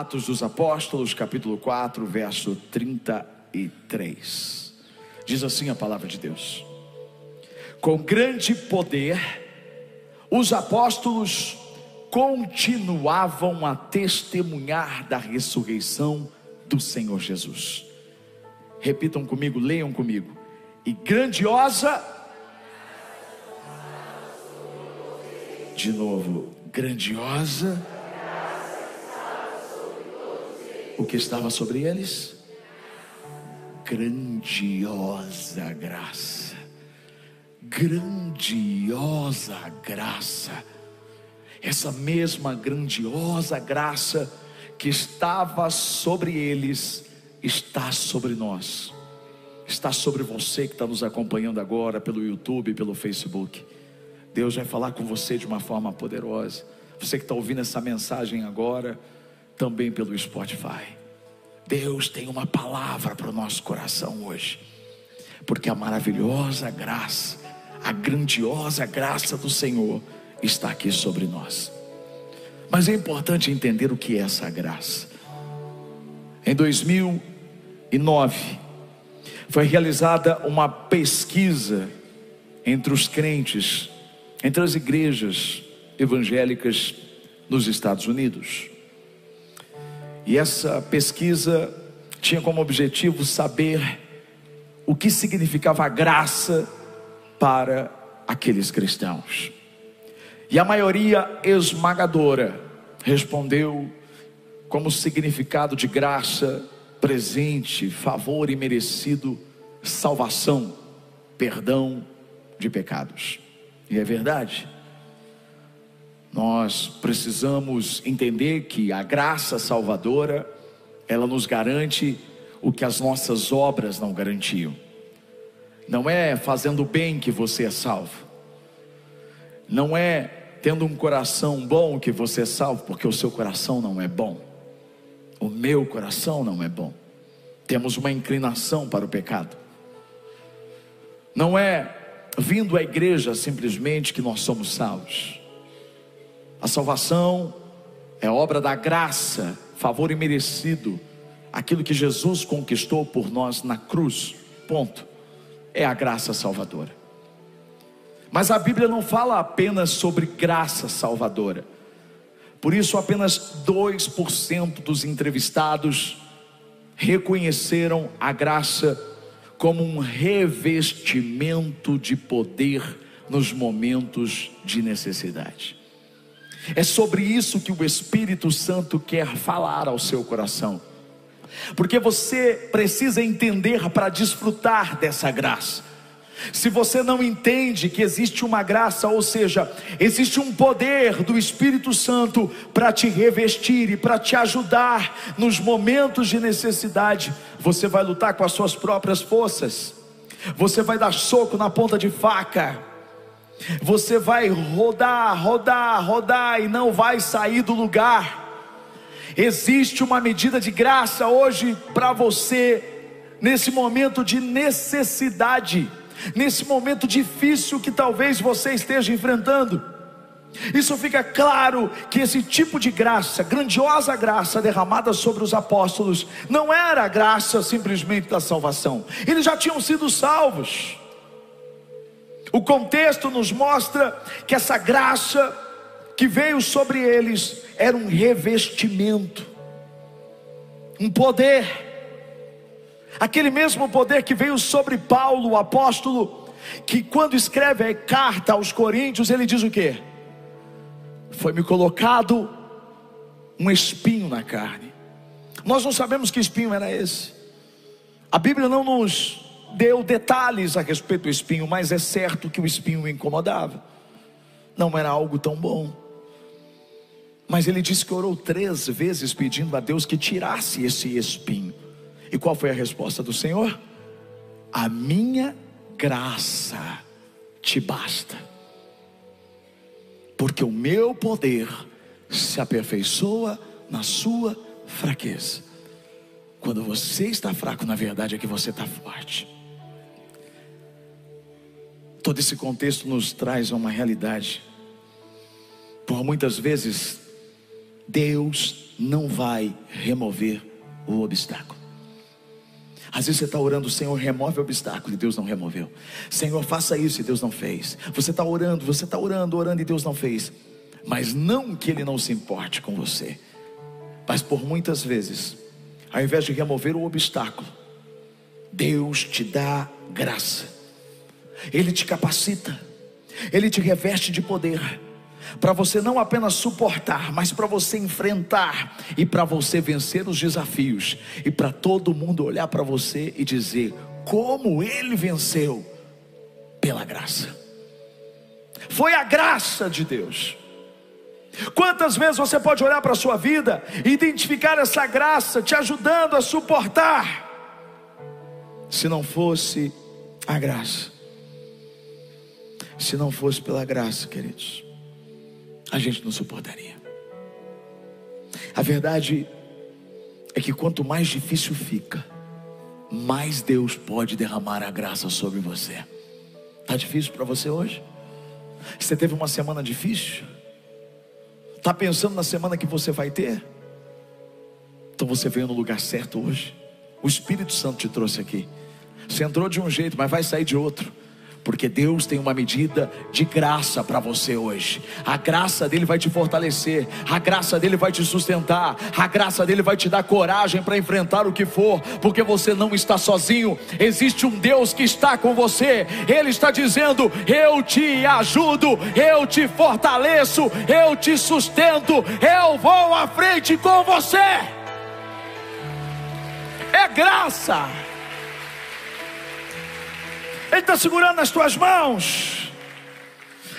Atos dos Apóstolos, capítulo 4, verso 33. Diz assim a palavra de Deus: Com grande poder, os apóstolos continuavam a testemunhar da ressurreição do Senhor Jesus. Repitam comigo, leiam comigo. E grandiosa. De novo, grandiosa. O que estava sobre eles? Grandiosa graça. Grandiosa graça. Essa mesma grandiosa graça que estava sobre eles está sobre nós, está sobre você que está nos acompanhando agora pelo YouTube, pelo Facebook. Deus vai falar com você de uma forma poderosa. Você que está ouvindo essa mensagem agora, também pelo Spotify. Deus tem uma palavra para o nosso coração hoje, porque a maravilhosa graça, a grandiosa graça do Senhor está aqui sobre nós. Mas é importante entender o que é essa graça. Em 2009, foi realizada uma pesquisa entre os crentes, entre as igrejas evangélicas nos Estados Unidos. E essa pesquisa tinha como objetivo saber o que significava a graça para aqueles cristãos. E a maioria esmagadora respondeu como significado de graça, presente, favor e merecido, salvação, perdão de pecados. E é verdade. Nós precisamos entender que a graça salvadora, ela nos garante o que as nossas obras não garantiam. Não é fazendo bem que você é salvo. Não é tendo um coração bom que você é salvo, porque o seu coração não é bom. O meu coração não é bom. Temos uma inclinação para o pecado. Não é vindo à igreja simplesmente que nós somos salvos. A salvação é obra da graça, favor imerecido, aquilo que Jesus conquistou por nós na cruz. Ponto. É a graça salvadora. Mas a Bíblia não fala apenas sobre graça salvadora. Por isso, apenas 2% dos entrevistados reconheceram a graça como um revestimento de poder nos momentos de necessidade. É sobre isso que o Espírito Santo quer falar ao seu coração. Porque você precisa entender para desfrutar dessa graça. Se você não entende que existe uma graça, ou seja, existe um poder do Espírito Santo para te revestir e para te ajudar nos momentos de necessidade, você vai lutar com as suas próprias forças, você vai dar soco na ponta de faca, você vai rodar, rodar, rodar e não vai sair do lugar. Existe uma medida de graça hoje para você, nesse momento de necessidade nesse momento difícil que talvez você esteja enfrentando. Isso fica claro que esse tipo de graça, grandiosa graça derramada sobre os apóstolos, não era a graça simplesmente da salvação, eles já tinham sido salvos. O contexto nos mostra que essa graça que veio sobre eles era um revestimento, um poder aquele mesmo poder que veio sobre Paulo, o apóstolo, que quando escreve a carta aos Coríntios, ele diz o que? Foi-me colocado um espinho na carne. Nós não sabemos que espinho era esse. A Bíblia não nos deu detalhes a respeito do espinho, mas é certo que o espinho o incomodava. Não era algo tão bom. Mas ele disse que orou três vezes pedindo a Deus que tirasse esse espinho. E qual foi a resposta do Senhor? A minha graça te basta, porque o meu poder se aperfeiçoa na sua fraqueza. Quando você está fraco, na verdade é que você está forte. Todo esse contexto nos traz uma realidade. Por muitas vezes, Deus não vai remover o obstáculo. Às vezes você está orando, Senhor, remove o obstáculo e Deus não removeu. Senhor, faça isso e Deus não fez. Você está orando, você está orando, orando e Deus não fez. Mas não que Ele não se importe com você, mas por muitas vezes, ao invés de remover o obstáculo, Deus te dá graça, Ele te capacita, Ele te reveste de poder para você não apenas suportar, mas para você enfrentar e para você vencer os desafios e para todo mundo olhar para você e dizer como ele venceu pela graça. Foi a graça de Deus. Quantas vezes você pode olhar para a sua vida e identificar essa graça te ajudando a suportar, se não fosse a graça, se não fosse pela graça, queridos a gente não suportaria. A verdade é que quanto mais difícil fica, mais Deus pode derramar a graça sobre você. Tá difícil para você hoje? Você teve uma semana difícil? Tá pensando na semana que você vai ter? Então você veio no lugar certo hoje. O Espírito Santo te trouxe aqui. Você entrou de um jeito, mas vai sair de outro porque Deus tem uma medida de graça para você hoje. A graça dele vai te fortalecer, a graça dele vai te sustentar, a graça dele vai te dar coragem para enfrentar o que for, porque você não está sozinho. Existe um Deus que está com você. Ele está dizendo: "Eu te ajudo, eu te fortaleço, eu te sustento, eu vou à frente com você". É graça. Ele está segurando nas tuas mãos.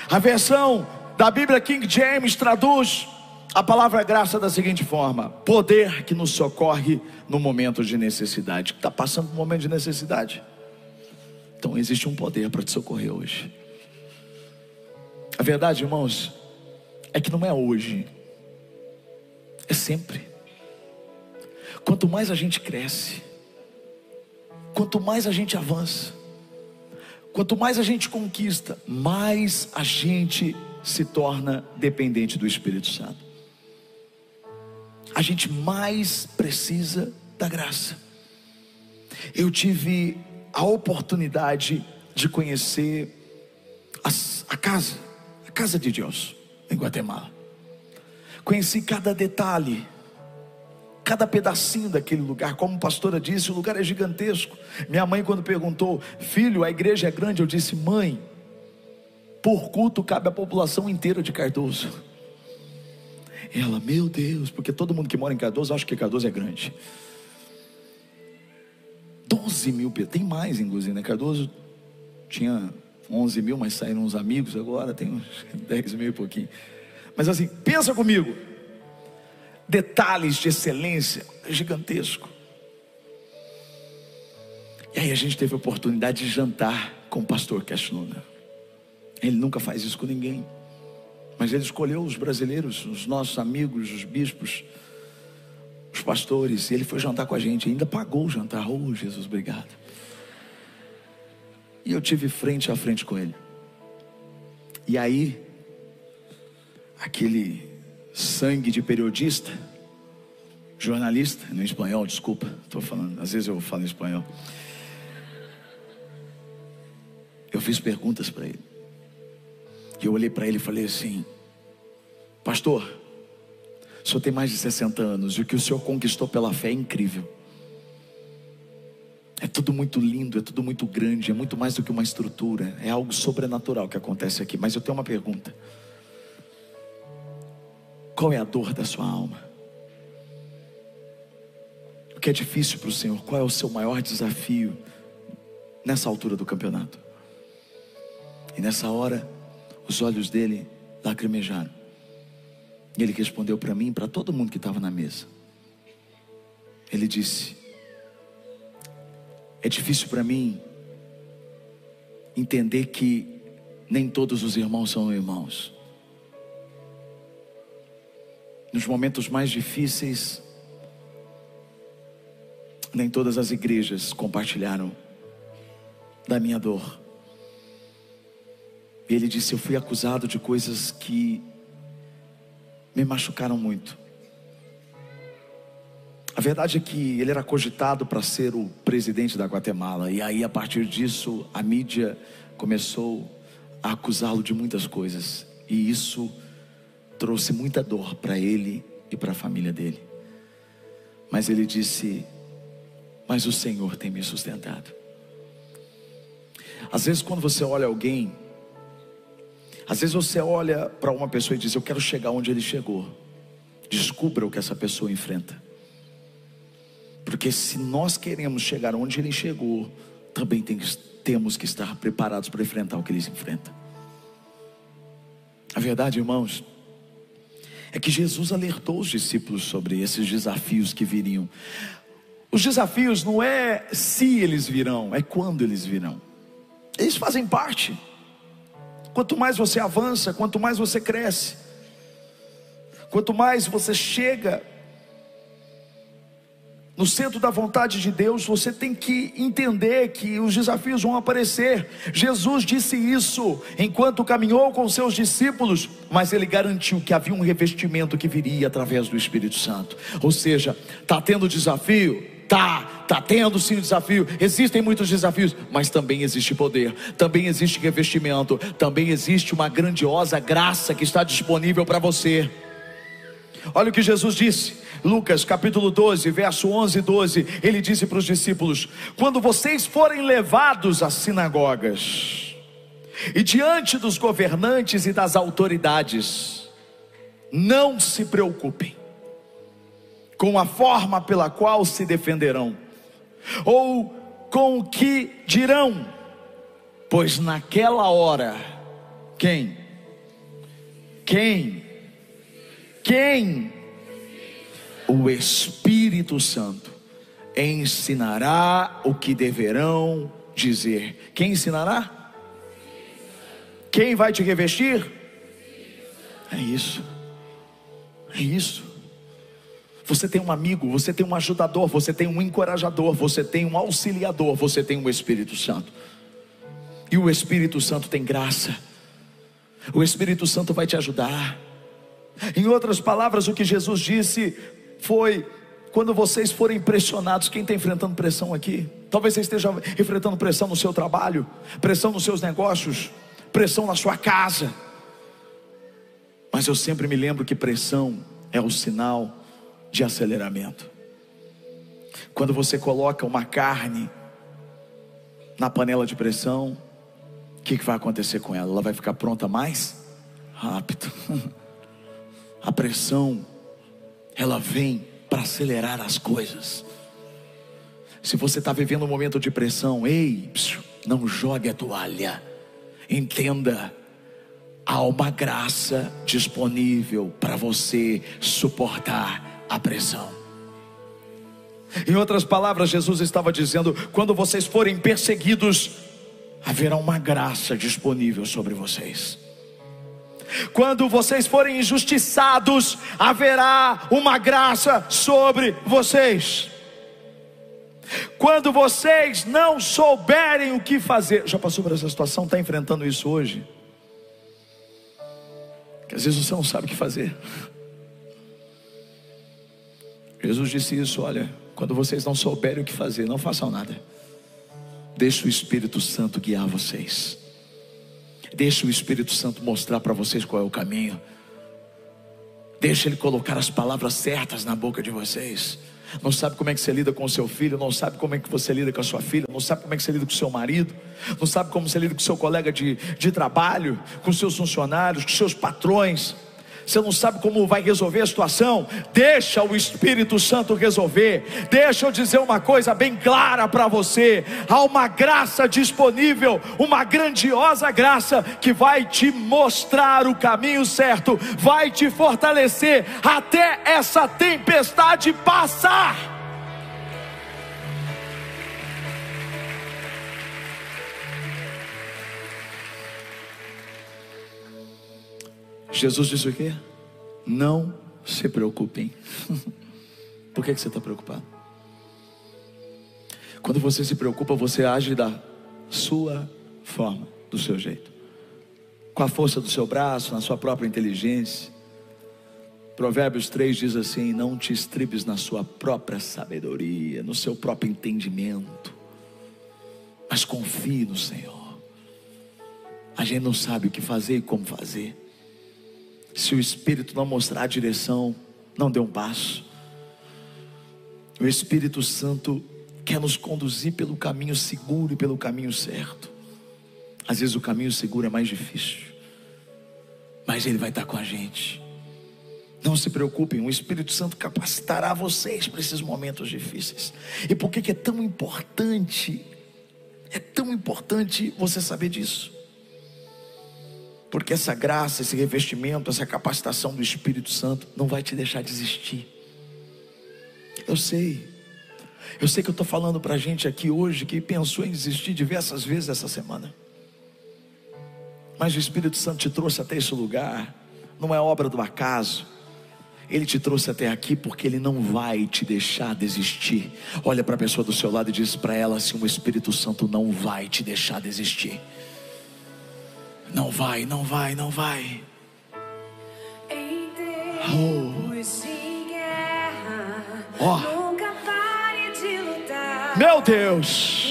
A versão da Bíblia King James traduz a palavra graça da seguinte forma: poder que nos socorre no momento de necessidade. Está passando por um momento de necessidade? Então existe um poder para te socorrer hoje. A verdade, irmãos, é que não é hoje, é sempre. Quanto mais a gente cresce, quanto mais a gente avança, Quanto mais a gente conquista, mais a gente se torna dependente do Espírito Santo. A gente mais precisa da graça. Eu tive a oportunidade de conhecer a casa, a casa de Deus, em Guatemala. Conheci cada detalhe cada pedacinho daquele lugar. Como a pastora disse, o lugar é gigantesco. Minha mãe, quando perguntou, filho, a igreja é grande, eu disse, mãe, por culto cabe a população inteira de Cardoso. Ela, meu Deus, porque todo mundo que mora em Cardoso acha que Cardoso é grande. 12 mil, tem mais inclusive, né? Cardoso tinha 11 mil, mas saíram uns amigos agora, tem uns 10 mil e pouquinho. Mas assim, pensa comigo, detalhes de excelência gigantesco. E aí a gente teve a oportunidade de jantar com o pastor Cashnuna. Ele nunca faz isso com ninguém. Mas ele escolheu os brasileiros, os nossos amigos, os bispos, os pastores, e ele foi jantar com a gente, ainda pagou o jantar. Oh, Jesus, obrigado. E eu tive frente a frente com ele. E aí, aquele sangue de periodista, jornalista, no espanhol, desculpa, estou falando, às vezes eu falo em espanhol. Eu fiz perguntas para ele. E eu olhei para ele e falei assim: Pastor, o senhor tem mais de 60 anos e o que o senhor conquistou pela fé é incrível. É tudo muito lindo, é tudo muito grande, é muito mais do que uma estrutura, é algo sobrenatural que acontece aqui. Mas eu tenho uma pergunta. Qual é a dor da sua alma? O que é difícil para o Senhor? Qual é o seu maior desafio nessa altura do campeonato? E nessa hora, os olhos dele lacrimejaram. E ele respondeu para mim para todo mundo que estava na mesa. Ele disse: É difícil para mim entender que nem todos os irmãos são irmãos nos momentos mais difíceis, nem todas as igrejas compartilharam da minha dor. E ele disse: Eu fui acusado de coisas que me machucaram muito. verdade é que ele era cogitado para ser o presidente da Guatemala, e aí a partir disso a mídia começou a acusá-lo de muitas coisas, e isso trouxe muita dor para ele e para a família dele. Mas ele disse: Mas o Senhor tem me sustentado. Às vezes, quando você olha alguém, às vezes você olha para uma pessoa e diz: Eu quero chegar onde ele chegou. Descubra o que essa pessoa enfrenta. Porque se nós queremos chegar onde ele chegou, também tem, temos que estar preparados para enfrentar o que ele enfrenta. A verdade, irmãos, é que Jesus alertou os discípulos sobre esses desafios que viriam. Os desafios não é se eles virão, é quando eles virão. Eles fazem parte. Quanto mais você avança, quanto mais você cresce, quanto mais você chega no centro da vontade de Deus, você tem que entender que os desafios vão aparecer. Jesus disse isso enquanto caminhou com seus discípulos, mas ele garantiu que havia um revestimento que viria através do Espírito Santo. Ou seja, está tendo desafio? Tá, tá tendo sim desafio. Existem muitos desafios, mas também existe poder, também existe revestimento, também existe uma grandiosa graça que está disponível para você. Olha o que Jesus disse, Lucas capítulo 12, verso 11 e 12. Ele disse para os discípulos: Quando vocês forem levados às sinagogas e diante dos governantes e das autoridades, não se preocupem com a forma pela qual se defenderão, ou com o que dirão, pois naquela hora, quem? Quem? Quem? O Espírito Santo ensinará o que deverão dizer. Quem ensinará? Quem vai te revestir? É isso. É isso. Você tem um amigo, você tem um ajudador, você tem um encorajador, você tem um auxiliador, você tem o um Espírito Santo. E o Espírito Santo tem graça. O Espírito Santo vai te ajudar. Em outras palavras, o que Jesus disse foi: quando vocês forem pressionados, quem está enfrentando pressão aqui? Talvez você esteja enfrentando pressão no seu trabalho, pressão nos seus negócios, pressão na sua casa. Mas eu sempre me lembro que pressão é o sinal de aceleramento. Quando você coloca uma carne na panela de pressão, o que, que vai acontecer com ela? Ela vai ficar pronta mais rápido. A pressão, ela vem para acelerar as coisas. Se você está vivendo um momento de pressão, ei, não jogue a toalha. Entenda, há uma graça disponível para você suportar a pressão. Em outras palavras, Jesus estava dizendo: quando vocês forem perseguidos, haverá uma graça disponível sobre vocês. Quando vocês forem injustiçados, haverá uma graça sobre vocês. Quando vocês não souberem o que fazer, já passou por essa situação, está enfrentando isso hoje? Que às vezes você não sabe o que fazer. Jesus disse isso: olha, quando vocês não souberem o que fazer, não façam nada. Deixe o Espírito Santo guiar vocês. Deixe o Espírito Santo mostrar para vocês qual é o caminho. Deixe ele colocar as palavras certas na boca de vocês. Não sabe como é que você lida com o seu filho, não sabe como é que você lida com a sua filha, não sabe como é que você lida com o seu marido, não sabe como você lida com o seu colega de, de trabalho, com seus funcionários, com seus patrões você não sabe como vai resolver a situação, deixa o Espírito Santo resolver. Deixa eu dizer uma coisa bem clara para você: há uma graça disponível, uma grandiosa graça que vai te mostrar o caminho certo, vai te fortalecer até essa tempestade passar. Jesus disse o quê? Não se preocupem. Por que, que você está preocupado? Quando você se preocupa, você age da sua forma, do seu jeito, com a força do seu braço, na sua própria inteligência. Provérbios 3 diz assim: Não te estribes na sua própria sabedoria, no seu próprio entendimento, mas confie no Senhor. A gente não sabe o que fazer e como fazer. Se o Espírito não mostrar a direção, não dê um passo. O Espírito Santo quer nos conduzir pelo caminho seguro e pelo caminho certo. Às vezes o caminho seguro é mais difícil, mas Ele vai estar com a gente. Não se preocupem, o Espírito Santo capacitará vocês para esses momentos difíceis. E por que, que é tão importante? É tão importante você saber disso. Porque essa graça, esse revestimento, essa capacitação do Espírito Santo não vai te deixar desistir. Eu sei, eu sei que eu estou falando para gente aqui hoje que pensou em desistir diversas vezes essa semana. Mas o Espírito Santo te trouxe até esse lugar, não é obra do acaso. Ele te trouxe até aqui porque Ele não vai te deixar desistir. Olha para a pessoa do seu lado e diz para ela assim: o Espírito Santo não vai te deixar desistir. Não vai, não vai, não vai. Em tempos de guerra, Ó. nunca pare de lutar. Meu Deus,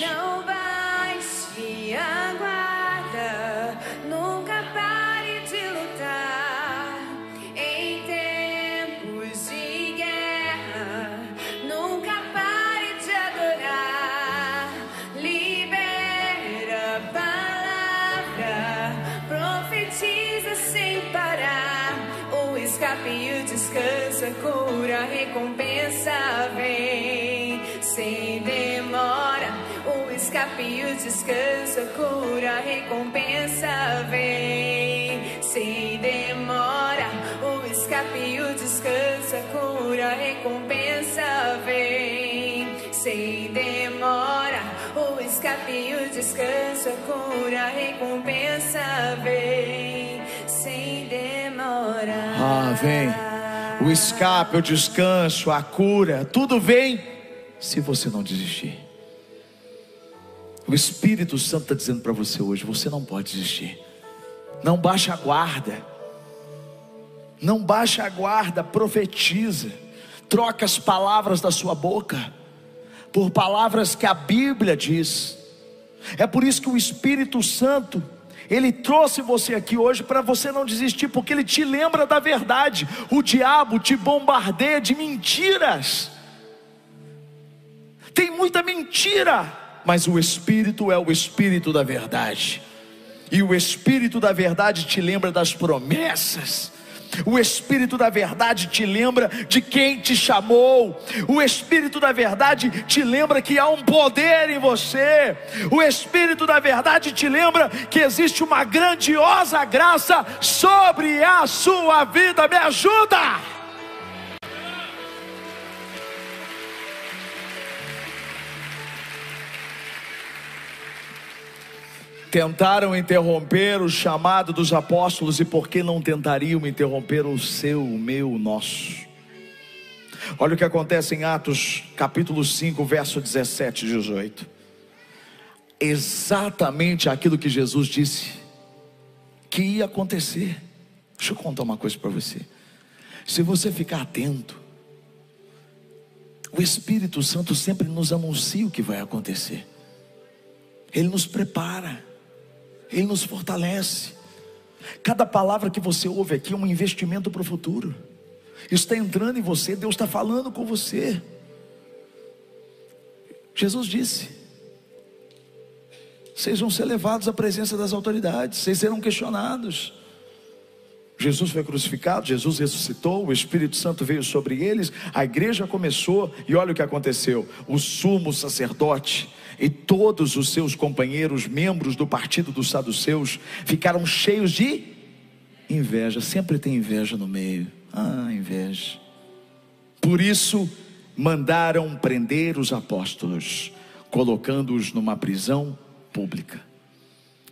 O escape e o descanso, a cura, recompensa vem sem demora. O escape e o descanso, a cura, recompensa vem sem demora. O escape e o descanso, a cura, recompensa vem sem demora. O escape e o descanso, a cura, recompensa vem. Ah, vem. O escape, o descanso, a cura, tudo vem se você não desistir. O Espírito Santo está dizendo para você hoje: você não pode desistir. Não baixa a guarda. Não baixa a guarda, profetiza. Troca as palavras da sua boca por palavras que a Bíblia diz. É por isso que o Espírito Santo, ele trouxe você aqui hoje para você não desistir, porque ele te lembra da verdade. O diabo te bombardeia de mentiras. Tem muita mentira, mas o Espírito é o Espírito da verdade. E o Espírito da verdade te lembra das promessas. O Espírito da verdade te lembra de quem te chamou. O Espírito da verdade te lembra que há um poder em você. O Espírito da verdade te lembra que existe uma grandiosa graça sobre a sua vida. Me ajuda! Tentaram interromper o chamado dos apóstolos e por que não tentariam interromper o seu, o meu, o nosso? Olha o que acontece em Atos capítulo 5, verso 17 e 18. Exatamente aquilo que Jesus disse que ia acontecer. Deixa eu contar uma coisa para você. Se você ficar atento, o Espírito Santo sempre nos anuncia o que vai acontecer. Ele nos prepara. Ele nos fortalece. Cada palavra que você ouve aqui é um investimento para o futuro. Isso está entrando em você, Deus está falando com você. Jesus disse: vocês vão ser levados à presença das autoridades, vocês serão questionados. Jesus foi crucificado, Jesus ressuscitou, o Espírito Santo veio sobre eles, a igreja começou, e olha o que aconteceu: o sumo sacerdote e todos os seus companheiros, membros do partido dos saduceus, ficaram cheios de inveja. Sempre tem inveja no meio. Ah, inveja. Por isso, mandaram prender os apóstolos, colocando-os numa prisão pública.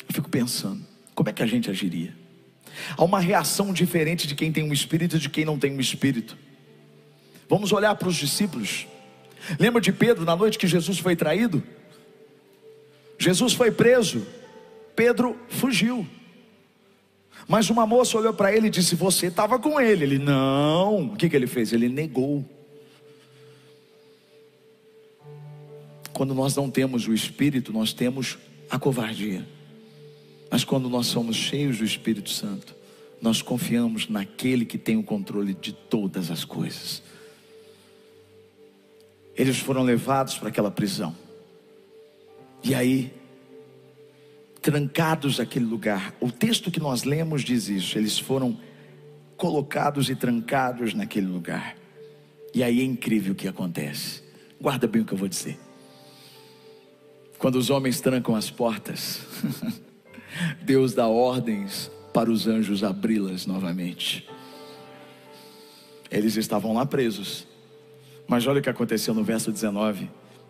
Eu fico pensando, como é que a gente agiria? Há uma reação diferente de quem tem um espírito e de quem não tem um espírito. Vamos olhar para os discípulos. Lembra de Pedro na noite que Jesus foi traído? Jesus foi preso, Pedro fugiu. Mas uma moça olhou para ele e disse: Você estava com ele. Ele, não. O que, que ele fez? Ele negou. Quando nós não temos o Espírito, nós temos a covardia. Mas quando nós somos cheios do Espírito Santo, nós confiamos naquele que tem o controle de todas as coisas. Eles foram levados para aquela prisão. E aí, trancados naquele lugar, o texto que nós lemos diz isso: eles foram colocados e trancados naquele lugar. E aí é incrível o que acontece. Guarda bem o que eu vou dizer. Quando os homens trancam as portas, Deus dá ordens para os anjos abri-las novamente. Eles estavam lá presos. Mas olha o que aconteceu no verso 19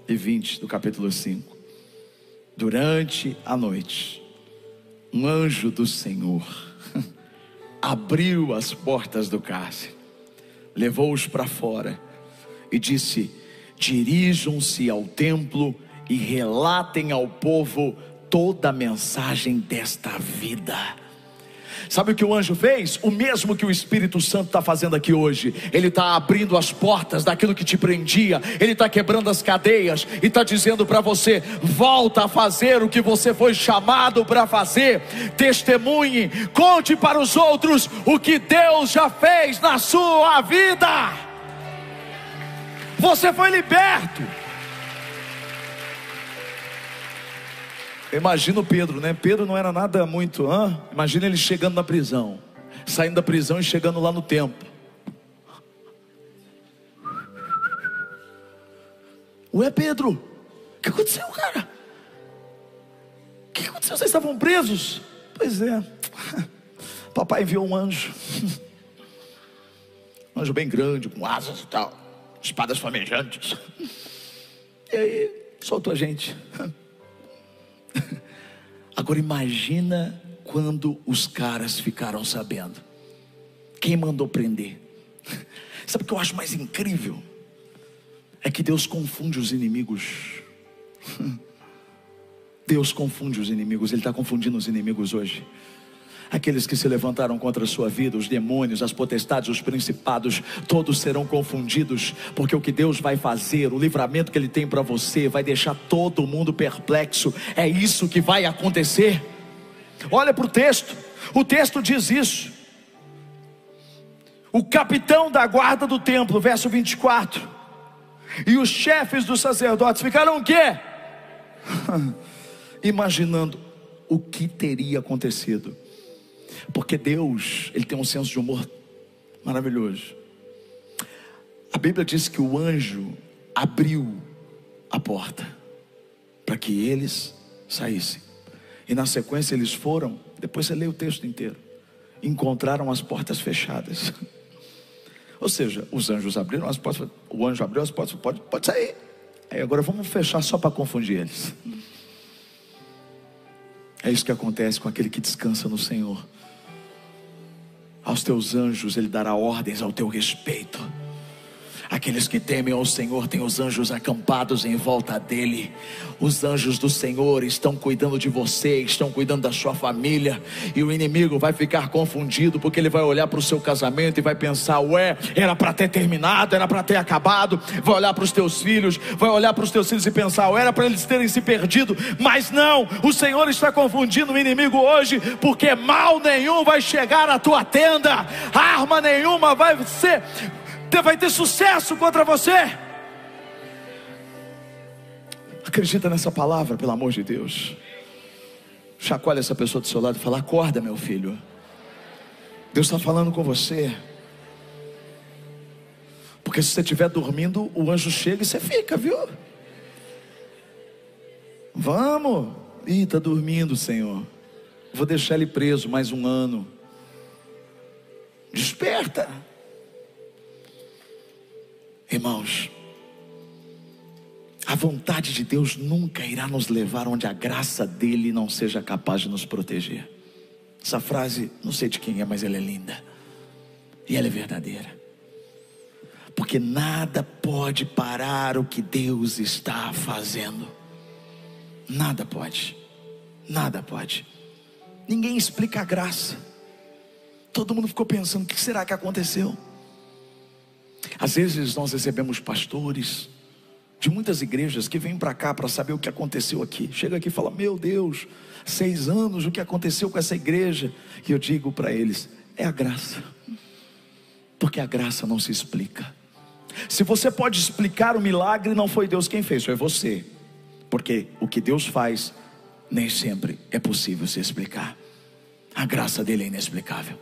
e 20 do capítulo 5. Durante a noite, um anjo do Senhor abriu as portas do cárcere, levou-os para fora e disse: Dirijam-se ao templo e relatem ao povo toda a mensagem desta vida. Sabe o que o anjo fez? O mesmo que o Espírito Santo está fazendo aqui hoje. Ele está abrindo as portas daquilo que te prendia, ele está quebrando as cadeias e está dizendo para você: volta a fazer o que você foi chamado para fazer. Testemunhe, conte para os outros o que Deus já fez na sua vida. Você foi liberto. Imagina o Pedro, né? Pedro não era nada muito. Hã? Imagina ele chegando na prisão, saindo da prisão e chegando lá no templo. Ué, Pedro, o que aconteceu, cara? O que aconteceu? Vocês estavam presos? Pois é, papai enviou um anjo, um anjo bem grande, com asas e tal, espadas flamejantes. E aí, soltou a gente. Agora imagina quando os caras ficaram sabendo. Quem mandou prender? Sabe o que eu acho mais incrível? É que Deus confunde os inimigos. Deus confunde os inimigos, Ele está confundindo os inimigos hoje aqueles que se levantaram contra a sua vida, os demônios, as potestades, os principados, todos serão confundidos, porque o que Deus vai fazer, o livramento que Ele tem para você, vai deixar todo mundo perplexo. É isso que vai acontecer. Olha para o texto, o texto diz isso. O capitão da guarda do templo, verso 24, e os chefes dos sacerdotes ficaram o quê? Imaginando o que teria acontecido porque Deus, ele tem um senso de humor maravilhoso. A Bíblia diz que o anjo abriu a porta para que eles saíssem. E na sequência eles foram, depois você lê o texto inteiro, encontraram as portas fechadas. Ou seja, os anjos abriram as portas, o anjo abriu as portas, pode, pode sair. Aí agora vamos fechar só para confundir eles. É isso que acontece com aquele que descansa no Senhor. Aos teus anjos ele dará ordens ao teu respeito. Aqueles que temem ao Senhor têm os anjos acampados em volta dele. Os anjos do Senhor estão cuidando de você, estão cuidando da sua família. E o inimigo vai ficar confundido, porque ele vai olhar para o seu casamento e vai pensar: ué, era para ter terminado, era para ter acabado. Vai olhar para os teus filhos, vai olhar para os teus filhos e pensar: ué, era para eles terem se perdido. Mas não, o Senhor está confundindo o inimigo hoje, porque mal nenhum vai chegar à tua tenda, arma nenhuma vai ser vai ter sucesso contra você. Acredita nessa palavra, pelo amor de Deus. Chacoalha essa pessoa do seu lado e fala: Acorda, meu filho. Deus está falando com você. Porque se você estiver dormindo, o anjo chega e você fica, viu? Vamos. Ih, está dormindo, Senhor. Vou deixar ele preso mais um ano. Desperta. Irmãos, a vontade de Deus nunca irá nos levar onde a graça dele não seja capaz de nos proteger. Essa frase, não sei de quem é, mas ela é linda. E ela é verdadeira. Porque nada pode parar o que Deus está fazendo. Nada pode. Nada pode. Ninguém explica a graça. Todo mundo ficou pensando: o que será que aconteceu? Às vezes nós recebemos pastores de muitas igrejas que vêm para cá para saber o que aconteceu aqui. Chega aqui e fala: Meu Deus, seis anos, o que aconteceu com essa igreja? E eu digo para eles: É a graça, porque a graça não se explica. Se você pode explicar o milagre, não foi Deus quem fez, foi você, porque o que Deus faz nem sempre é possível se explicar. A graça dele é inexplicável,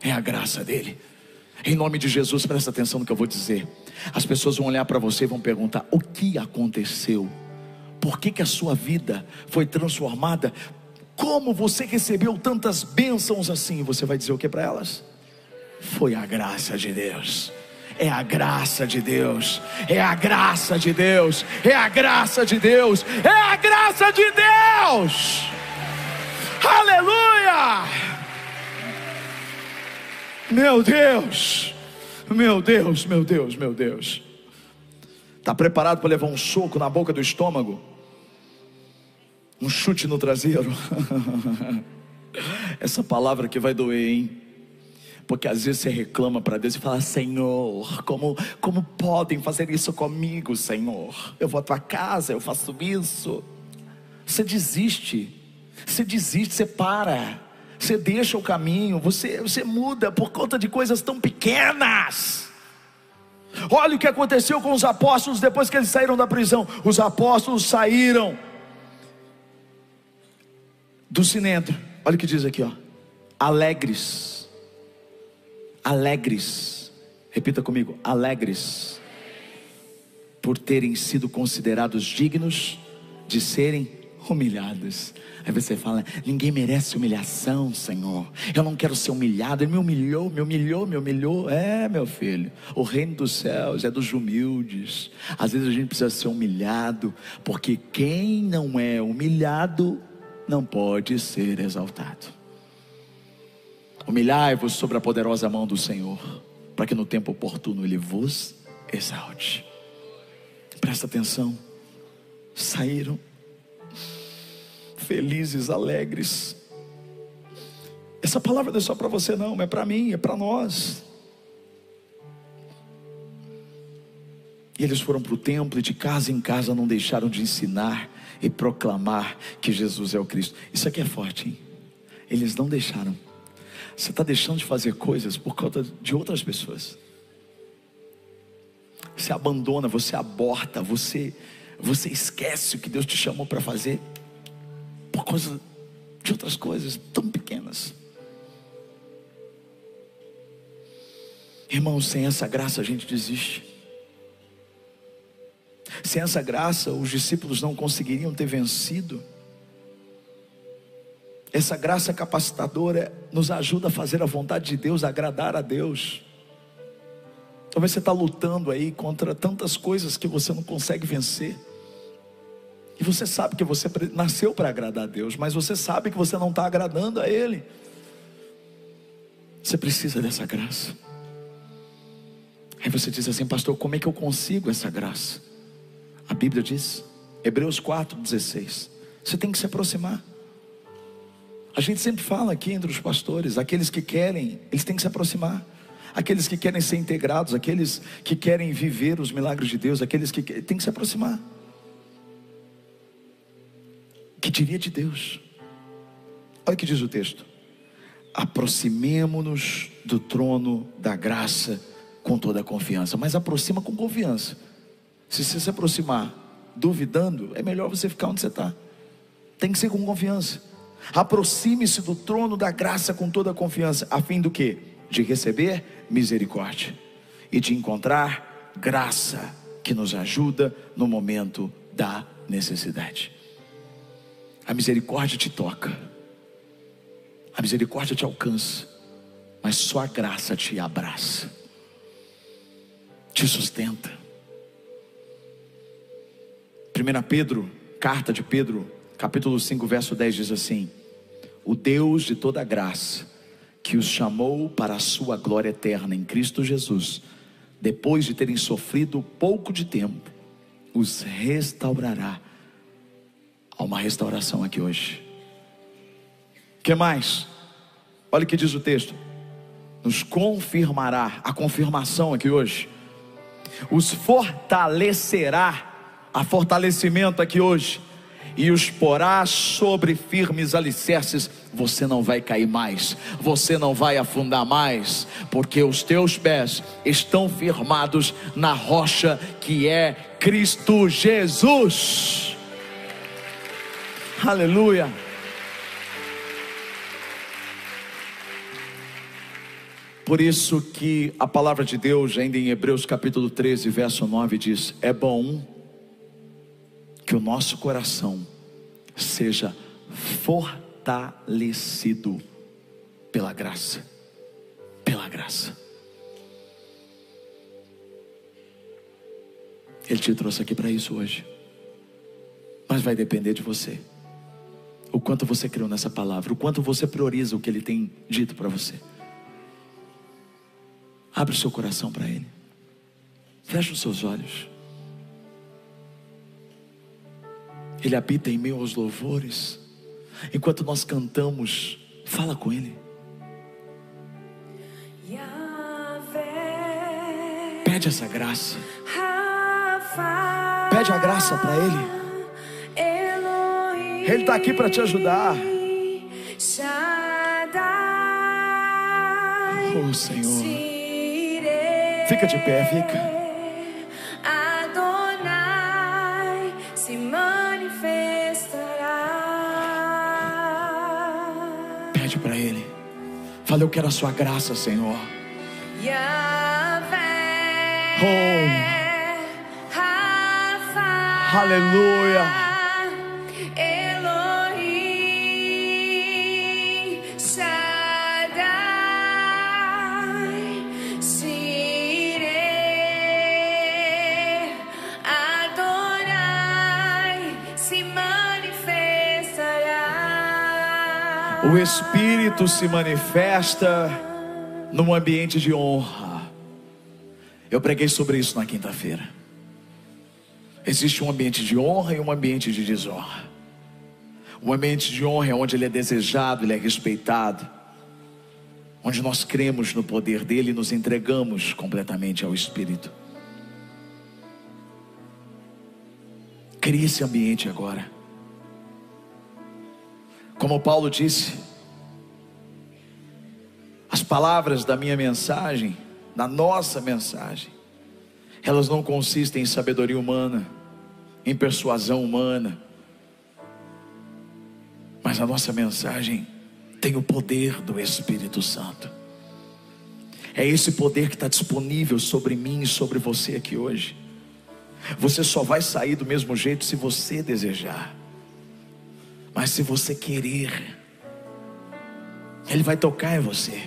é a graça dele. Em nome de Jesus, presta atenção no que eu vou dizer. As pessoas vão olhar para você e vão perguntar: o que aconteceu? Por que, que a sua vida foi transformada? Como você recebeu tantas bênçãos assim? Você vai dizer o que para elas? Foi a graça de Deus. É a graça de Deus, é a graça de Deus, é a graça de Deus, é a graça de Deus. Aleluia! Meu Deus, meu Deus, meu Deus, meu Deus. Está preparado para levar um soco na boca do estômago? Um chute no traseiro? Essa palavra que vai doer, hein? Porque às vezes você reclama para Deus e fala: Senhor, como, como podem fazer isso comigo, Senhor? Eu vou à tua casa, eu faço isso. Você desiste, você desiste, você para, você deixa o caminho, você, você muda por conta de coisas tão pequenas. Olha o que aconteceu com os apóstolos depois que eles saíram da prisão. Os apóstolos saíram do sinédrio. Olha o que diz aqui, ó. Alegres. Alegres. Repita comigo, alegres. Por terem sido considerados dignos de serem humilhados. Aí você fala: ninguém merece humilhação, Senhor. Eu não quero ser humilhado. Ele me humilhou, me humilhou, me humilhou. É, meu filho, o reino dos céus é dos humildes. Às vezes a gente precisa ser humilhado, porque quem não é humilhado não pode ser exaltado. Humilhai-vos sobre a poderosa mão do Senhor, para que no tempo oportuno Ele vos exalte. Presta atenção. Saíram felizes, alegres. Essa palavra não é só para você, não, é para mim, é para nós. E eles foram para o templo e de casa em casa não deixaram de ensinar e proclamar que Jesus é o Cristo. Isso aqui é forte, hein? Eles não deixaram. Você está deixando de fazer coisas por causa de outras pessoas. Você abandona, você aborta, você, você esquece o que Deus te chamou para fazer por causa de outras coisas tão pequenas. Irmão, sem essa graça a gente desiste. Sem essa graça, os discípulos não conseguiriam ter vencido. Essa graça capacitadora nos ajuda a fazer a vontade de Deus, a agradar a Deus. Talvez você está lutando aí contra tantas coisas que você não consegue vencer. E você sabe que você nasceu para agradar a Deus, mas você sabe que você não está agradando a Ele. Você precisa dessa graça. Aí você diz assim, pastor, como é que eu consigo essa graça? A Bíblia diz, Hebreus 4,16: você tem que se aproximar. A gente sempre fala aqui entre os pastores, aqueles que querem, eles têm que se aproximar. Aqueles que querem ser integrados, aqueles que querem viver os milagres de Deus, aqueles que têm que se aproximar. Que diria de Deus? Olha o que diz o texto: aproximemo-nos do trono da graça com toda a confiança, mas aproxima com confiança. Se você se aproximar duvidando, é melhor você ficar onde você está. Tem que ser com confiança. Aproxime-se do trono da graça com toda a confiança, a fim do que? De receber misericórdia e de encontrar graça que nos ajuda no momento da necessidade. A misericórdia te toca, a misericórdia te alcança, mas só a graça te abraça, te sustenta. 1 Pedro, carta de Pedro, capítulo 5, verso 10 diz assim: O Deus de toda graça, que os chamou para a sua glória eterna em Cristo Jesus, depois de terem sofrido pouco de tempo, os restaurará. Há uma restauração aqui hoje. que mais? Olha o que diz o texto: nos confirmará, a confirmação aqui hoje, os fortalecerá, a fortalecimento aqui hoje, e os porá sobre firmes alicerces, você não vai cair mais, você não vai afundar mais, porque os teus pés estão firmados na rocha que é Cristo Jesus. Aleluia. Por isso que a palavra de Deus, ainda em Hebreus capítulo 13, verso 9, diz: É bom que o nosso coração seja fortalecido pela graça. Pela graça. Ele te trouxe aqui para isso hoje. Mas vai depender de você. O quanto você creu nessa palavra, o quanto você prioriza o que ele tem dito para você. Abre o seu coração para Ele. Feche os seus olhos. Ele habita em meio aos louvores. Enquanto nós cantamos, fala com Ele. Pede essa graça. Pede a graça para Ele. Ele está aqui para te ajudar. Oh Senhor. Fica de pé, fica. Adonai se manifestará. Pede para Ele. Fala, eu quero a sua graça, Senhor. Oh. Aleluia. O Espírito se manifesta num ambiente de honra. Eu preguei sobre isso na quinta-feira. Existe um ambiente de honra e um ambiente de desonra. O ambiente de honra é onde ele é desejado, ele é respeitado, onde nós cremos no poder dele e nos entregamos completamente ao Espírito. Crie esse ambiente agora. Como Paulo disse, as palavras da minha mensagem, da nossa mensagem, elas não consistem em sabedoria humana, em persuasão humana, mas a nossa mensagem tem o poder do Espírito Santo. É esse poder que está disponível sobre mim e sobre você aqui hoje. Você só vai sair do mesmo jeito se você desejar. Mas se você querer, Ele vai tocar em você,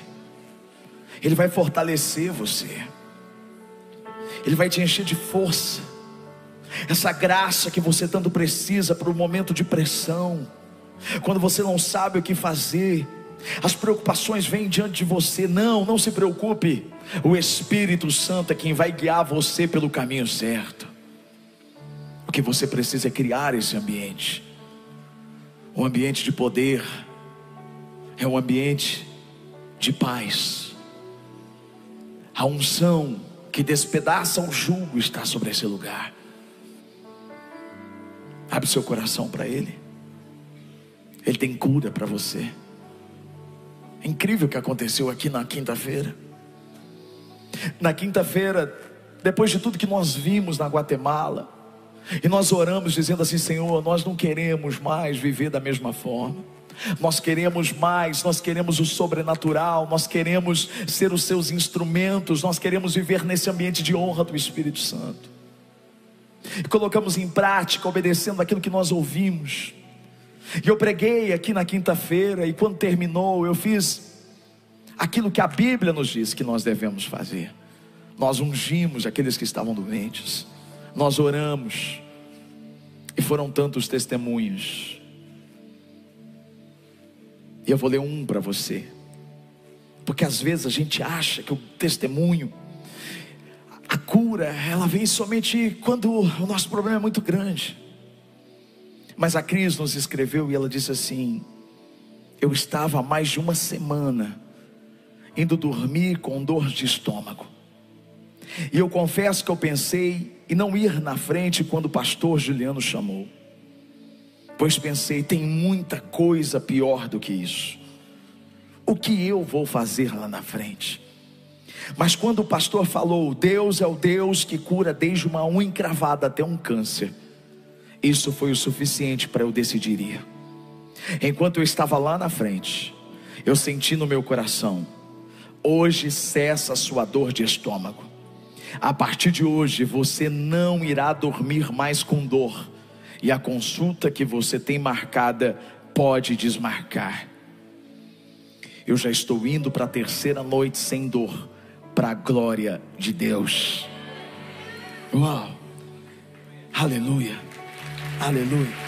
Ele vai fortalecer você, Ele vai te encher de força, essa graça que você tanto precisa para o momento de pressão, quando você não sabe o que fazer, as preocupações vêm diante de você. Não, não se preocupe. O Espírito Santo é quem vai guiar você pelo caminho certo. O que você precisa é criar esse ambiente. Um ambiente de poder é um ambiente de paz. A unção que despedaça o jugo está sobre esse lugar. Abre seu coração para Ele. Ele tem cura para você. É incrível o que aconteceu aqui na quinta-feira. Na quinta-feira, depois de tudo que nós vimos na Guatemala, e nós oramos dizendo assim: Senhor, nós não queremos mais viver da mesma forma. Nós queremos mais, nós queremos o sobrenatural, nós queremos ser os seus instrumentos, nós queremos viver nesse ambiente de honra do Espírito Santo. E colocamos em prática, obedecendo aquilo que nós ouvimos. E eu preguei aqui na quinta-feira, e quando terminou, eu fiz aquilo que a Bíblia nos diz que nós devemos fazer. Nós ungimos aqueles que estavam doentes nós oramos, e foram tantos testemunhos. E eu vou ler um para você, porque às vezes a gente acha que o testemunho, a cura, ela vem somente quando o nosso problema é muito grande. Mas a Cris nos escreveu e ela disse assim: Eu estava há mais de uma semana indo dormir com dor de estômago. E eu confesso que eu pensei em não ir na frente quando o pastor Juliano chamou, pois pensei, tem muita coisa pior do que isso. O que eu vou fazer lá na frente? Mas quando o pastor falou, Deus é o Deus que cura desde uma unha encravada até um câncer, isso foi o suficiente para eu decidir ir. Enquanto eu estava lá na frente, eu senti no meu coração: hoje cessa a sua dor de estômago. A partir de hoje você não irá dormir mais com dor, e a consulta que você tem marcada pode desmarcar. Eu já estou indo para a terceira noite sem dor, para a glória de Deus. Uau! Aleluia! Aleluia!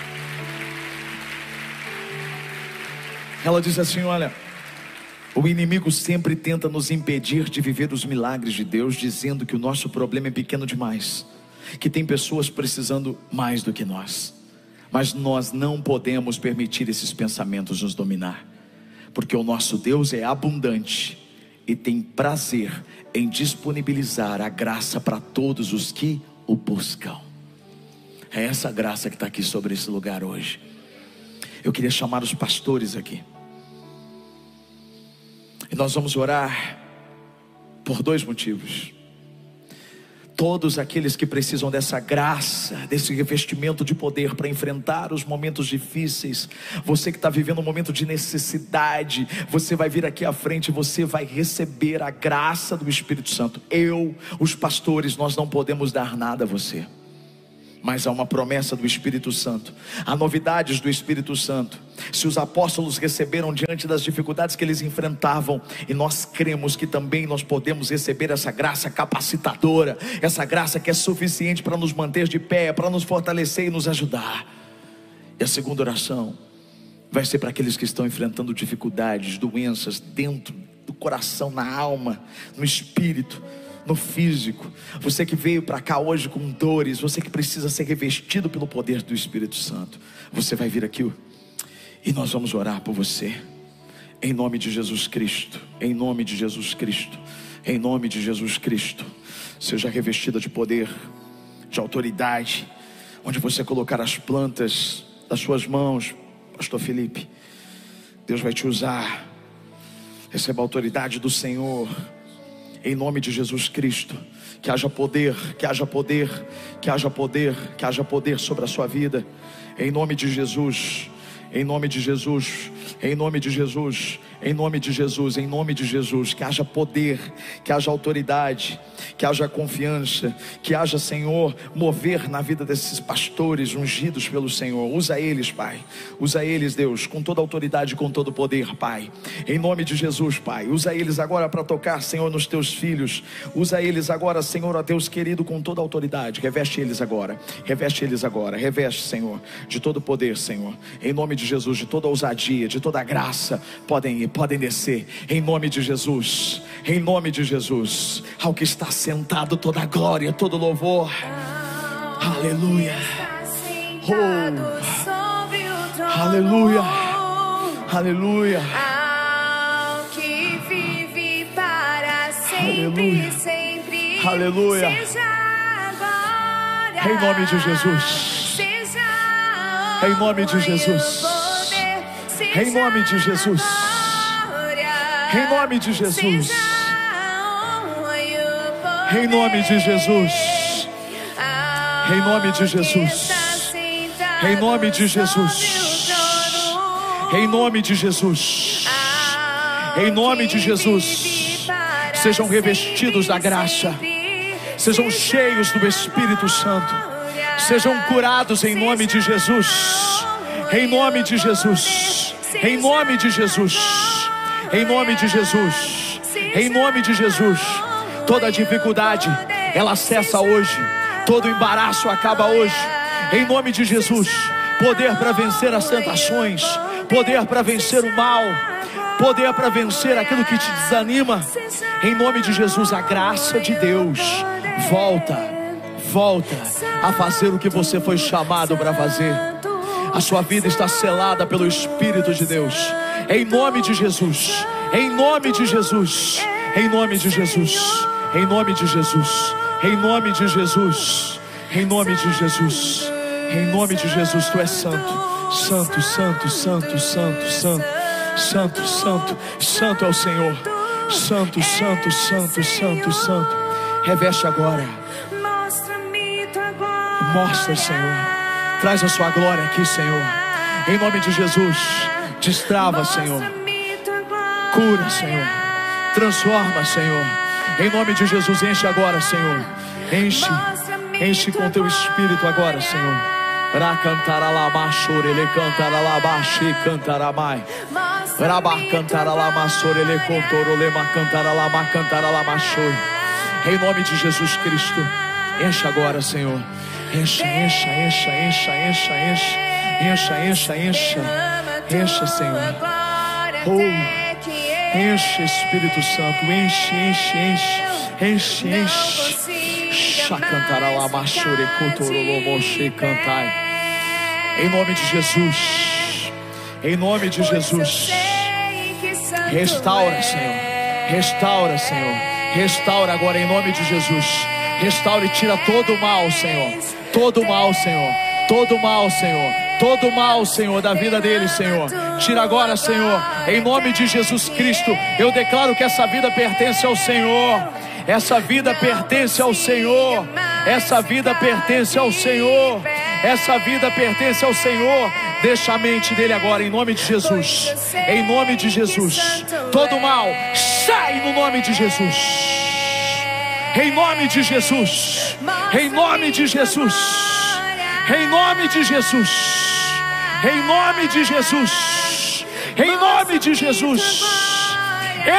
Ela diz assim: Olha, o inimigo sempre tenta nos impedir de viver os milagres de Deus, dizendo que o nosso problema é pequeno demais, que tem pessoas precisando mais do que nós. Mas nós não podemos permitir esses pensamentos nos dominar, porque o nosso Deus é abundante e tem prazer em disponibilizar a graça para todos os que o buscam. É essa graça que está aqui sobre esse lugar hoje. Eu queria chamar os pastores aqui. E nós vamos orar por dois motivos. Todos aqueles que precisam dessa graça, desse revestimento de poder para enfrentar os momentos difíceis, você que está vivendo um momento de necessidade, você vai vir aqui à frente, você vai receber a graça do Espírito Santo. Eu, os pastores, nós não podemos dar nada a você mas há uma promessa do Espírito Santo, há novidades do Espírito Santo. Se os apóstolos receberam diante das dificuldades que eles enfrentavam, e nós cremos que também nós podemos receber essa graça capacitadora, essa graça que é suficiente para nos manter de pé, para nos fortalecer e nos ajudar. E a segunda oração vai ser para aqueles que estão enfrentando dificuldades, doenças dentro do coração, na alma, no espírito no físico, você que veio para cá hoje com dores, você que precisa ser revestido pelo poder do Espírito Santo, você vai vir aqui e nós vamos orar por você, em nome de Jesus Cristo, em nome de Jesus Cristo, em nome de Jesus Cristo, seja revestida de poder, de autoridade, onde você colocar as plantas das suas mãos, Pastor Felipe, Deus vai te usar, receba a autoridade do Senhor em nome de Jesus Cristo. Que haja poder, que haja poder, que haja poder, que haja poder sobre a sua vida, em nome de Jesus, em nome de Jesus, em nome de Jesus, em nome de Jesus, em nome de Jesus, que haja poder, que haja autoridade, que haja confiança, que haja, Senhor, mover na vida desses pastores ungidos pelo Senhor. Usa eles, Pai. Usa eles, Deus, com toda autoridade, com todo poder, Pai. Em nome de Jesus, Pai. Usa eles agora para tocar, Senhor, nos teus filhos. Usa eles agora, Senhor, a Deus querido, com toda autoridade. Reveste eles agora. Reveste eles agora. Reveste, Senhor, de todo poder, Senhor. Em nome de Jesus, de toda ousadia, de toda graça. Podem ir podem descer, em nome de Jesus, em nome de Jesus, ao que está sentado toda a glória, todo louvor, aleluia, oh, aleluia, aleluia, Ao que vive para sempre, Aleluia. sempre, Aleluia. Em nome de Jesus. Em nome de e Jesus. Em nome de Jesus. Em nome de Jesus. em nome de Jesus, Em nome de Jesus. Em nome de Jesus. em nome de Jesus, Em nome de Jesus, sejam revestidos da graça, sejam cheios do Espírito Santo, sejam curados em nome de Jesus, em nome de Jesus, em nome de Jesus, em nome de Jesus, em nome de Jesus. Toda dificuldade ela cessa hoje, todo embaraço acaba hoje, em nome de Jesus. Poder para vencer as tentações, poder para vencer o mal, poder para vencer aquilo que te desanima. Em nome de Jesus, a graça de Deus volta, volta a fazer o que você foi chamado para fazer. A sua vida está selada pelo Espírito de Deus. Em nome de Jesus, Em nome de Jesus. Em nome de Jesus. Em nome de Jesus. Em nome de Jesus. Em nome de Jesus. Em nome de Jesus, tu és santo. Santo, santo, santo, santo, santo. Santo, santo, santo é o Senhor. Santo, santo, santo, santo, santo. Reveste agora. Mostra, Senhor. Traz a sua glória aqui, Senhor. Em nome de Jesus. Destrava, Senhor. Cura, Senhor. Transforma, Senhor. Em nome de Jesus, enche agora, Senhor. Enche, enche com teu espírito agora, Senhor. Ra cantará lá, machore, ele cantará lá, baixi, cantará mais. Rabá cantará lá, maçore, ele contoro, lema cantará lá, ma cantará lá, machore. Em nome de Jesus Cristo, enche agora, Senhor. Encha, encha, encha, encha, encha, encha, encha, encha, encha, encha, Senhor. Oh, enche, Espírito Santo, enche, enche, enche, enche, enche. Chacantará lá, machure, cantai. Em nome de Jesus, em nome de Jesus, restaura, Senhor, restaura, Senhor, restaura agora em nome de Jesus. Restaura e tira todo o mal, Senhor. Todo o mal, Senhor. Todo o mal, Senhor. Todo mal, Senhor, da vida dele, Senhor. Tira agora, Senhor. Em nome de Jesus Cristo, eu declaro que essa vida pertence ao Senhor. Essa vida pertence ao Senhor. Essa vida pertence ao Senhor. Essa vida pertence ao Senhor. Deixa a mente dele agora, em nome de Jesus. Em nome de Jesus. Todo mal, sai no nome de Jesus. Em nome de Jesus. Em nome de Jesus. Em nome de Jesus. Em nome de Jesus. Em nome de Jesus.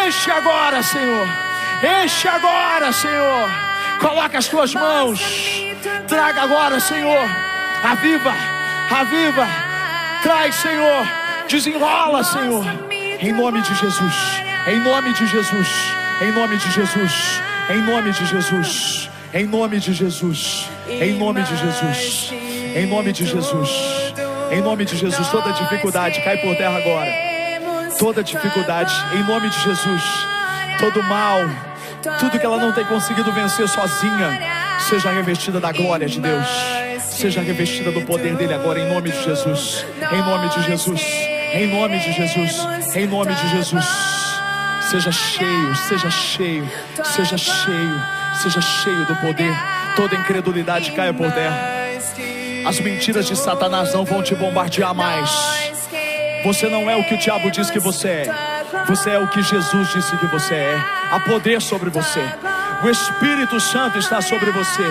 Enche agora, Senhor. Enche agora, Senhor. Coloca as tuas mãos. Traga agora, Senhor. Aviva, aviva. Traz, Senhor. Desenrola, Senhor. Em nome de Jesus. Em nome de Jesus. Em nome de Jesus. Em nome de Jesus. Em nome de Jesus. Em nome de Jesus. Em nome de Jesus. Em nome de Jesus. Toda dificuldade cai por terra agora. Toda dificuldade, em nome de Jesus. Todo mal, tudo que ela não tem conseguido vencer sozinha, seja revestida da glória de Deus. Seja revestida do poder dele agora, em nome de Jesus. Em nome de Jesus. Em nome de Jesus. Em nome de Jesus. Seja cheio, seja cheio, seja cheio, seja cheio do poder. Toda incredulidade caia por terra. As mentiras de Satanás não vão te bombardear mais. Você não é o que o diabo diz que você é. Você é o que Jesus disse que você é. Há poder sobre você. O Espírito Santo está sobre você.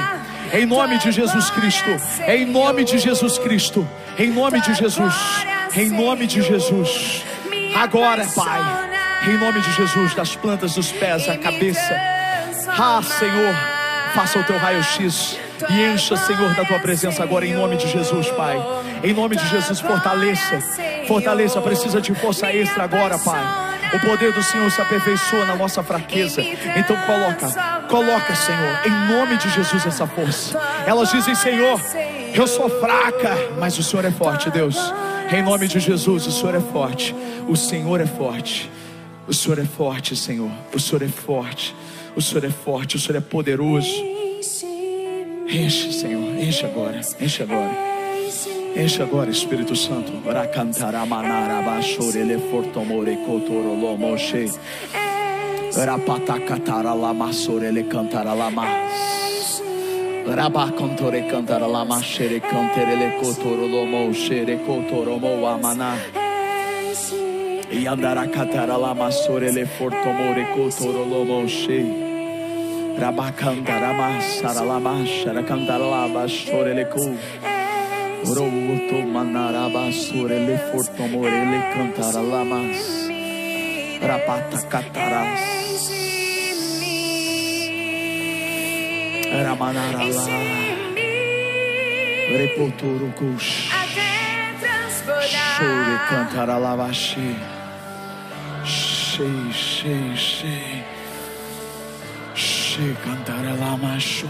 Em nome de Jesus Cristo. Em nome de Jesus Cristo. Em nome de Jesus. Em nome de Jesus. Agora, Pai. Em nome de Jesus, das plantas dos pés à cabeça. Ah, Senhor, faça o teu raio-x e encha, Senhor, da tua presença agora em nome de Jesus, Pai. Em nome de Jesus, fortaleça. Fortaleça, precisa de força extra agora, Pai. O poder do Senhor se aperfeiçoa na nossa fraqueza. Então coloca, coloca, Senhor, em nome de Jesus essa força. Elas dizem, Senhor, eu sou fraca, mas o Senhor é forte, Deus. Em nome de Jesus, o Senhor é forte. O Senhor é forte. O Senhor é forte, Senhor. O Senhor é forte. O Senhor é forte. O Senhor é poderoso. Enche, Senhor, enche agora, enche agora. Enche agora, Espírito Santo. Rakantara manaraba shorele fortomore kotorolo moshe. Rapatakatara lama sorele cantara lama. ele, cantara lama shere canterele kotorolo moshere kotoromo amana. Yandarakatara lama sorele fortomore kotorolo moshe. Rabakandarabasharalabashara cantaralabashorelecum. Oroto manarabasorele fortomorele lavas, Rapata cataras. Ramanarala. cantar a cantaralabashi. Shei, shei, shei. Shei cantara lama show.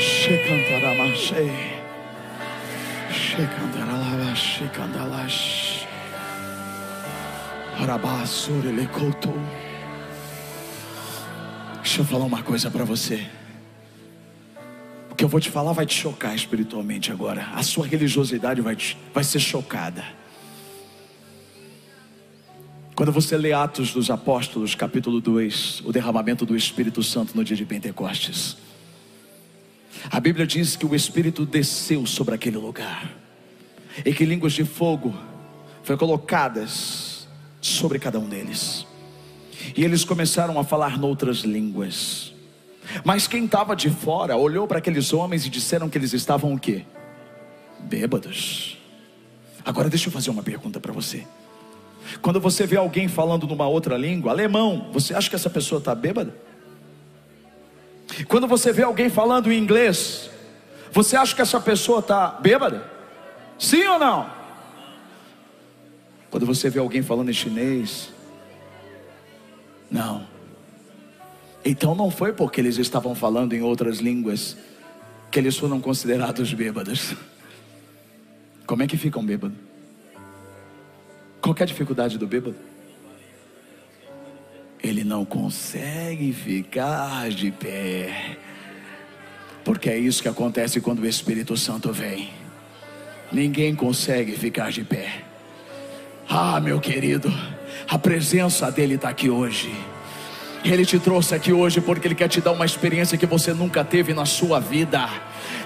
Shei cantara machei. Shei cantara lavashi cantalash. Deixa eu falar uma coisa para você. O que eu vou te falar vai te chocar espiritualmente agora. A sua religiosidade vai, te, vai ser chocada. Quando você lê Atos dos Apóstolos, capítulo 2, o derramamento do Espírito Santo no dia de Pentecostes. A Bíblia diz que o Espírito desceu sobre aquele lugar. E que línguas de fogo foram colocadas sobre cada um deles. E eles começaram a falar noutras línguas. Mas quem estava de fora olhou para aqueles homens e disseram que eles estavam o quê? Bêbados. Agora deixa eu fazer uma pergunta para você. Quando você vê alguém falando numa outra língua, alemão, você acha que essa pessoa está bêbada? Quando você vê alguém falando em inglês, você acha que essa pessoa está bêbada? Sim ou não? Quando você vê alguém falando em chinês, não. Então não foi porque eles estavam falando em outras línguas que eles foram considerados bêbados. Como é que ficam bêbados? Qual é a dificuldade do bêbado? Ele não consegue ficar de pé. Porque é isso que acontece quando o Espírito Santo vem. Ninguém consegue ficar de pé. Ah, meu querido, a presença dele está aqui hoje. Ele te trouxe aqui hoje porque Ele quer te dar uma experiência que você nunca teve na sua vida.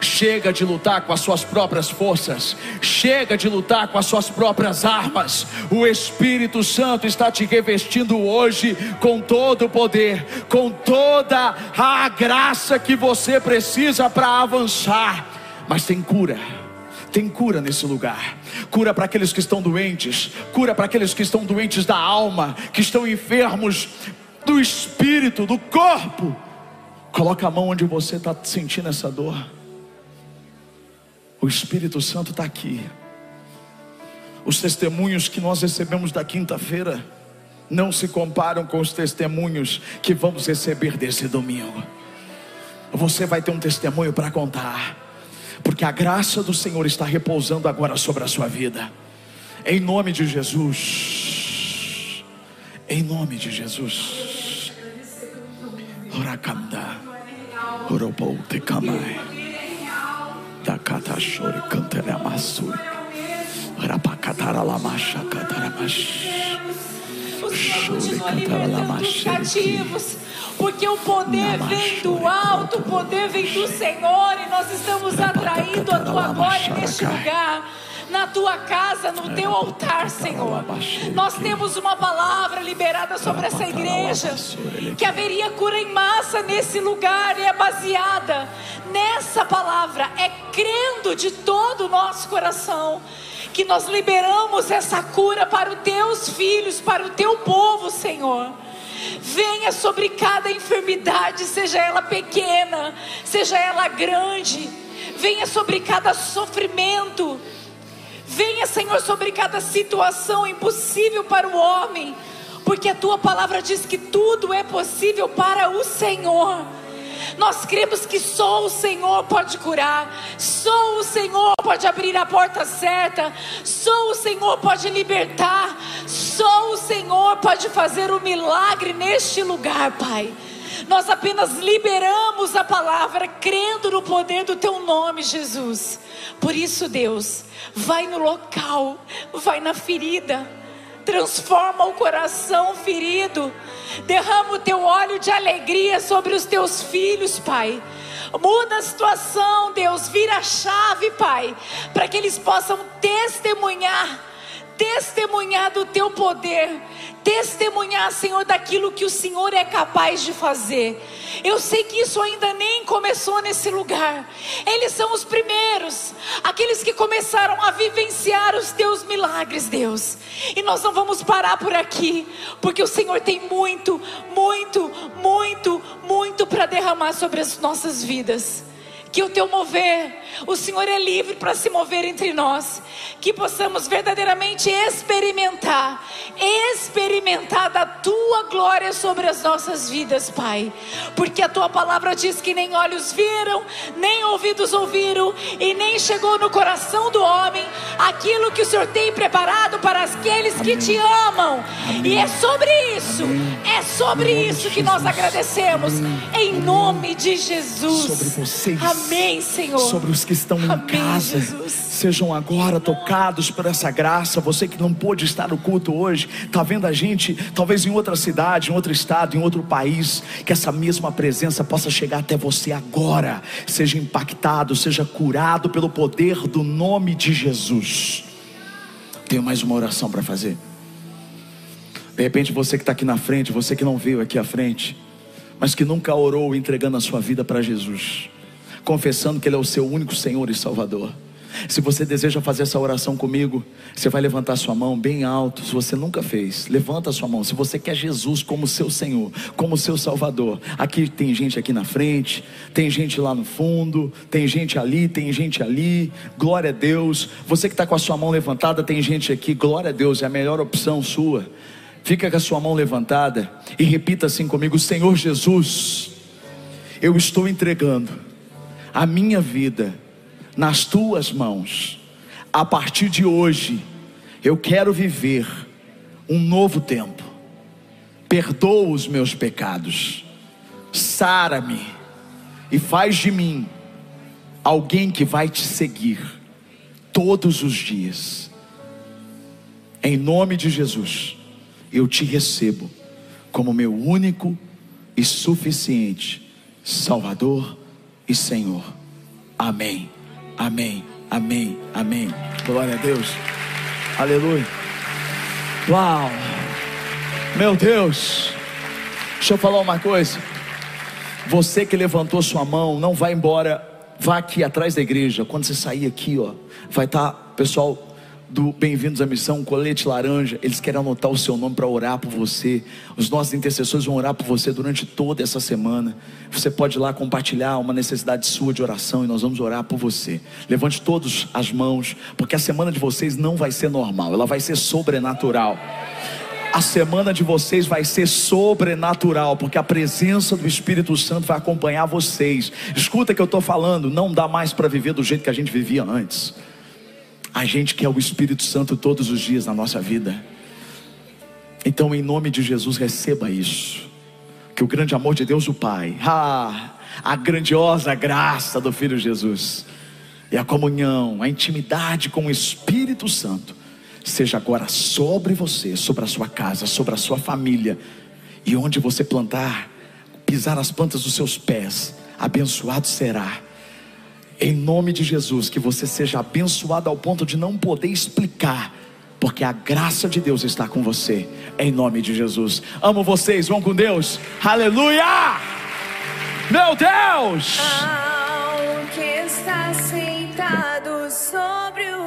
Chega de lutar com as suas próprias forças, chega de lutar com as suas próprias armas. O Espírito Santo está te revestindo hoje com todo o poder, com toda a graça que você precisa para avançar. Mas tem cura tem cura nesse lugar. Cura para aqueles que estão doentes, cura para aqueles que estão doentes da alma, que estão enfermos do espírito, do corpo. Coloca a mão onde você está sentindo essa dor. O Espírito Santo está aqui. Os testemunhos que nós recebemos da quinta-feira não se comparam com os testemunhos que vamos receber desse domingo. Você vai ter um testemunho para contar, porque a graça do Senhor está repousando agora sobre a sua vida. Em nome de Jesus. Em nome de Jesus. Orakanda. Orobou te kamai. Takata shori cantara masuri. Rapakatara lamasha kataramash. Libertando os cativos, porque o poder vem do alto, o poder vem do Senhor, e nós estamos atraindo a tua glória neste lugar na tua casa, no teu altar, Senhor. Nós temos uma palavra liberada sobre essa igreja, que haveria cura em massa nesse lugar, e é baseada nessa palavra, é crendo de todo o nosso coração que nós liberamos essa cura para os teus filhos, para o teu povo, Senhor. Venha sobre cada enfermidade, seja ela pequena, seja ela grande. Venha sobre cada sofrimento. Venha, Senhor, sobre cada situação impossível para o homem, porque a tua palavra diz que tudo é possível para o Senhor. Nós cremos que só o Senhor pode curar, só o Senhor pode abrir a porta certa, só o Senhor pode libertar, só o Senhor pode fazer o um milagre neste lugar, Pai. Nós apenas liberamos a palavra, crendo no poder do Teu nome, Jesus. Por isso, Deus, vai no local, vai na ferida, transforma o coração ferido, derrama o teu óleo de alegria sobre os teus filhos, Pai. Muda a situação, Deus, vira a chave, Pai, para que eles possam testemunhar testemunhar do teu poder, testemunhar, Senhor, daquilo que o Senhor é capaz de fazer. Eu sei que isso ainda nem começou nesse lugar. Eles são os primeiros, aqueles que começaram a vivenciar os teus milagres, Deus. E nós não vamos parar por aqui, porque o Senhor tem muito, muito, muito, muito para derramar sobre as nossas vidas. Que o teu mover O Senhor é livre para se mover entre nós. Que possamos verdadeiramente experimentar, experimentar da tua glória sobre as nossas vidas, Pai. Porque a tua palavra diz que nem olhos viram, nem ouvidos ouviram, e nem chegou no coração do homem aquilo que o Senhor tem preparado para aqueles Amém. que te amam. Amém. E é sobre isso, Amém. é sobre isso que nós agradecemos. Em nome de Jesus. Sobre vocês. Amém, Senhor. Sobre os que estão em casa. Jesus. Sejam agora tocados por essa graça. Você que não pôde estar no culto hoje, está vendo a gente, talvez em outra cidade, em outro estado, em outro país, que essa mesma presença possa chegar até você agora. Seja impactado, seja curado pelo poder do nome de Jesus. Tenho mais uma oração para fazer. De repente você que está aqui na frente, você que não veio aqui à frente, mas que nunca orou entregando a sua vida para Jesus, confessando que Ele é o seu único Senhor e Salvador. Se você deseja fazer essa oração comigo, você vai levantar sua mão bem alto. Se você nunca fez, levanta sua mão. Se você quer Jesus como seu Senhor, como seu Salvador, aqui tem gente aqui na frente, tem gente lá no fundo, tem gente ali, tem gente ali. Glória a Deus. Você que está com a sua mão levantada, tem gente aqui. Glória a Deus, é a melhor opção sua. Fica com a sua mão levantada e repita assim comigo: Senhor Jesus, eu estou entregando a minha vida nas tuas mãos. A partir de hoje, eu quero viver um novo tempo. Perdoa os meus pecados, sara-me e faz de mim alguém que vai te seguir todos os dias. Em nome de Jesus, eu te recebo como meu único e suficiente Salvador e Senhor. Amém. Amém, amém, amém. Glória a Deus. Aleluia. Uau. Meu Deus. Deixa eu falar uma coisa. Você que levantou sua mão, não vai embora. Vá aqui atrás da igreja. Quando você sair aqui, ó, vai estar tá, pessoal do Bem-vindos à Missão, um colete laranja, eles querem anotar o seu nome para orar por você. Os nossos intercessores vão orar por você durante toda essa semana. Você pode ir lá compartilhar uma necessidade sua de oração e nós vamos orar por você. Levante todos as mãos, porque a semana de vocês não vai ser normal, ela vai ser sobrenatural. A semana de vocês vai ser sobrenatural, porque a presença do Espírito Santo vai acompanhar vocês. Escuta que eu estou falando, não dá mais para viver do jeito que a gente vivia antes. A gente quer o Espírito Santo todos os dias na nossa vida. Então, em nome de Jesus, receba isso. Que o grande amor de Deus, o Pai, ah, a grandiosa graça do Filho Jesus, e a comunhão, a intimidade com o Espírito Santo, seja agora sobre você, sobre a sua casa, sobre a sua família, e onde você plantar, pisar as plantas dos seus pés, abençoado será em nome de Jesus, que você seja abençoado ao ponto de não poder explicar, porque a graça de Deus está com você, em nome de Jesus. Amo vocês, vão com Deus, aleluia! Meu Deus! Ao que está sentado sobre o